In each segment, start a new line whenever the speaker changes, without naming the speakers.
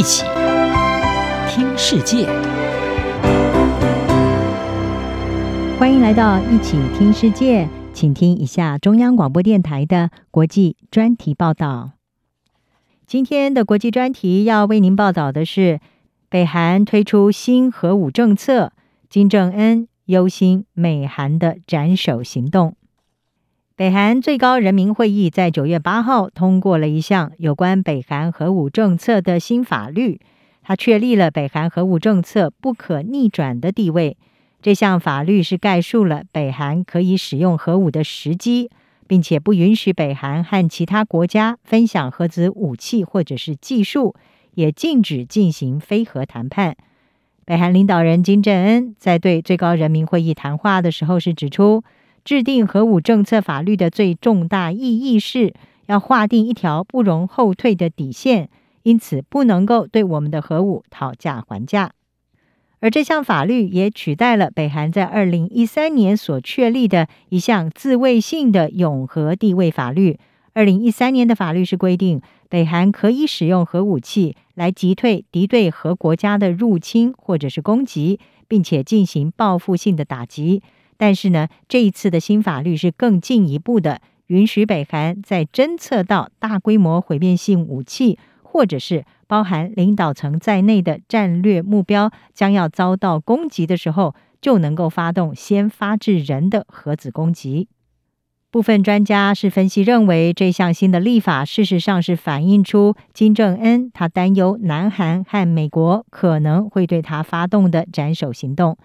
一起听世界，
欢迎来到一起听世界，请听一下中央广播电台的国际专题报道。今天的国际专题要为您报道的是，北韩推出新核武政策，金正恩忧心美韩的斩首行动。北韩最高人民会议在九月八号通过了一项有关北韩核武政策的新法律，它确立了北韩核武政策不可逆转的地位。这项法律是概述了北韩可以使用核武的时机，并且不允许北韩和其他国家分享核子武器或者是技术，也禁止进行非核谈判。北韩领导人金正恩在对最高人民会议谈话的时候是指出，制定核武政策法律的最重大意义是要划定一条不容后退的底线，因此不能够对我们的核武讨价还价。而这项法律也取代了北韩在二零一三年所确立的一项自卫性的永和地位法律。二零一三年的法律是规定，北韩可以使用核武器来击退敌对核国家的入侵或者是攻击，并且进行报复性的打击。但是呢，这一次的新法律是更进一步的，允许北韩在侦测到大规模毁灭性武器，或者是包含领导层在内的战略目标将要遭到攻击的时候，就能够发动先发制人的核子攻击。部分专家是分析认为，这项新的立法事实上是反映出金正恩他担忧南韩和美国可能会对他发动的斩首行动。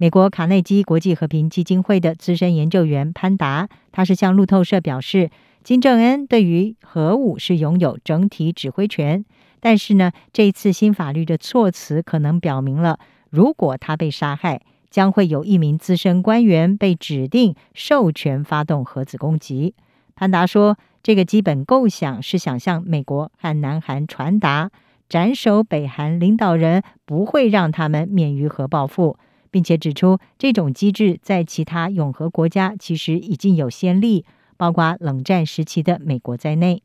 美国卡内基国际和平基金会的资深研究员潘达，他是向路透社表示，金正恩对于核武是拥有整体指挥权，但是呢，这一次新法律的措辞可能表明了，如果他被杀害，将会有一名资深官员被指定授权发动核子攻击。潘达说，这个基本构想是想向美国和南韩传达，斩首北韩领导人不会让他们免于核报复。并且指出，这种机制在其他永和国家其实已经有先例，包括冷战时期的美国在内。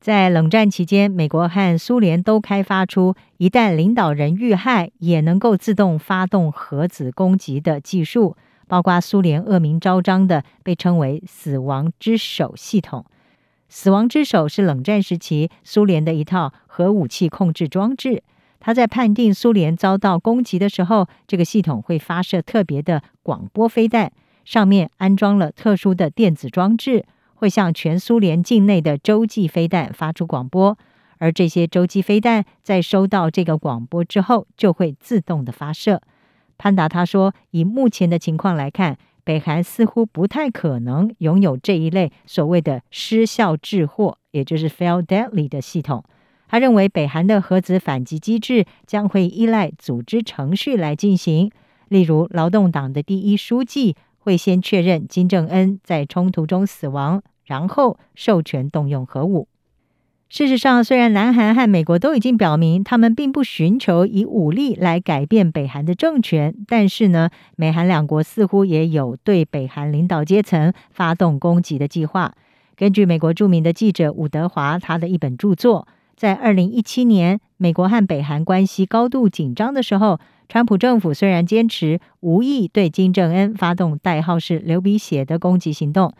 在冷战期间，美国和苏联都开发出一旦领导人遇害，也能够自动发动核子攻击的技术，包括苏联恶名昭彰的被称为“死亡之手”系统。“死亡之手”是冷战时期苏联的一套核武器控制装置。他在判定苏联遭到攻击的时候，这个系统会发射特别的广播飞弹，上面安装了特殊的电子装置，会向全苏联境内的洲际飞弹发出广播，而这些洲际飞弹在收到这个广播之后，就会自动的发射。潘达他说，以目前的情况来看，北韩似乎不太可能拥有这一类所谓的失效制祸，也就是 fail deadly 的系统。他认为，北韩的核子反击机制将会依赖组织程序来进行。例如，劳动党的第一书记会先确认金正恩在冲突中死亡，然后授权动用核武。事实上，虽然南韩和美国都已经表明他们并不寻求以武力来改变北韩的政权，但是呢，美韩两国似乎也有对北韩领导阶层发动攻击的计划。根据美国著名的记者伍德华他的一本著作。在二零一七年，美国和北韩关系高度紧张的时候，川普政府虽然坚持无意对金正恩发动代号是“流鼻血”的攻击行动，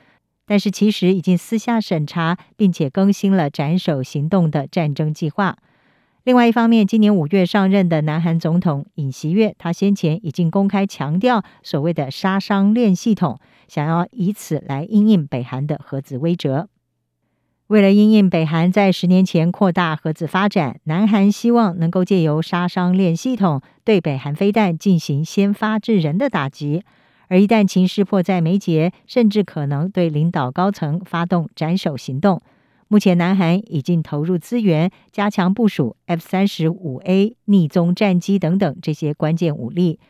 但是其实已经私下审查并且更新了斩首行动的战争计划。另外一方面，今年五月上任的南韩总统尹锡悦，他先前已经公开强调所谓的杀伤链系统，想要以此来因应北韩的核子威慑。为了因应北韩在十年前扩大核子发展，南韩希望能够借由杀伤链系统对北韩飞弹进行先发制人的打击，而一旦情势迫在眉睫，甚至可能对领导高层发动斩首行动。目前，南韩已经投入资源，加强部署 F 三十五 A 逆踪战机等等这些关键武力。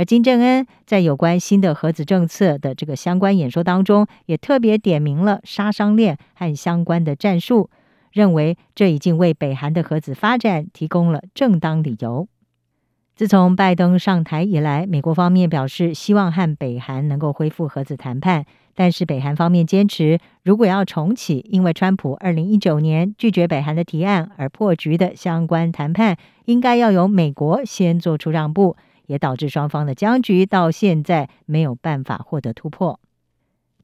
而金正恩在有关新的核子政策的这个相关演说当中，也特别点明了杀伤链和相关的战术，认为这已经为北韩的核子发展提供了正当理由。自从拜登上台以来，美国方面表示希望和北韩能够恢复核子谈判，但是北韩方面坚持，如果要重启因为川普二零一九年拒绝北韩的提案而破局的相关谈判，应该要由美国先做出让步，也导致双方的僵局到现在没有办法获得突破。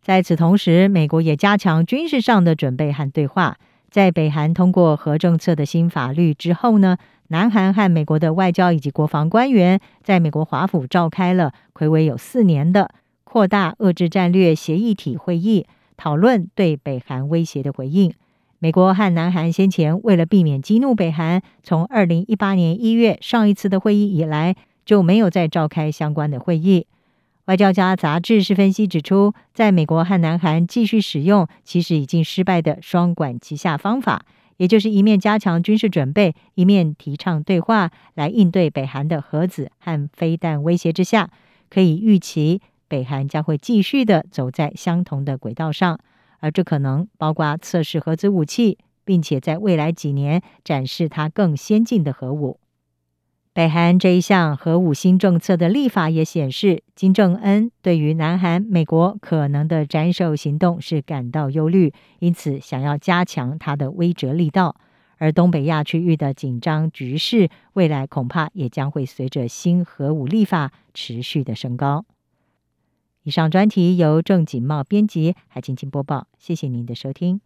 在此同时，美国也加强军事上的准备和对话。在北韩通过核政策的新法律之后呢，南韩和美国的外交以及国防官员在美国华府召开了魁违有四年的扩大遏制战略协议体会议，讨论对北韩威胁的回应。美国和南韩先前为了避免激怒北韩，从二零一八年一月上一次的会议以来就没有再召开相关的会议。外交家杂志是分析指出，在美国和南韩继续使用其实已经失败的双管齐下方法，也就是一面加强军事准备，一面提倡对话，来应对北韩的核子和飞弹威胁之下，可以预期北韩将会继续的走在相同的轨道上，而这可能包括测试核子武器，并且在未来几年展示它更先进的核武。北韩这一项核武新政策的立法也显示，金正恩对于南韩、美国可能的斩首行动是感到忧虑，因此想要加强他的威慑力道。而东北亚区域的紧张局势，未来恐怕也将会随着新核武立法持续的升高。以上专题由郑锦茂编辑，还请播报，谢谢您的收听。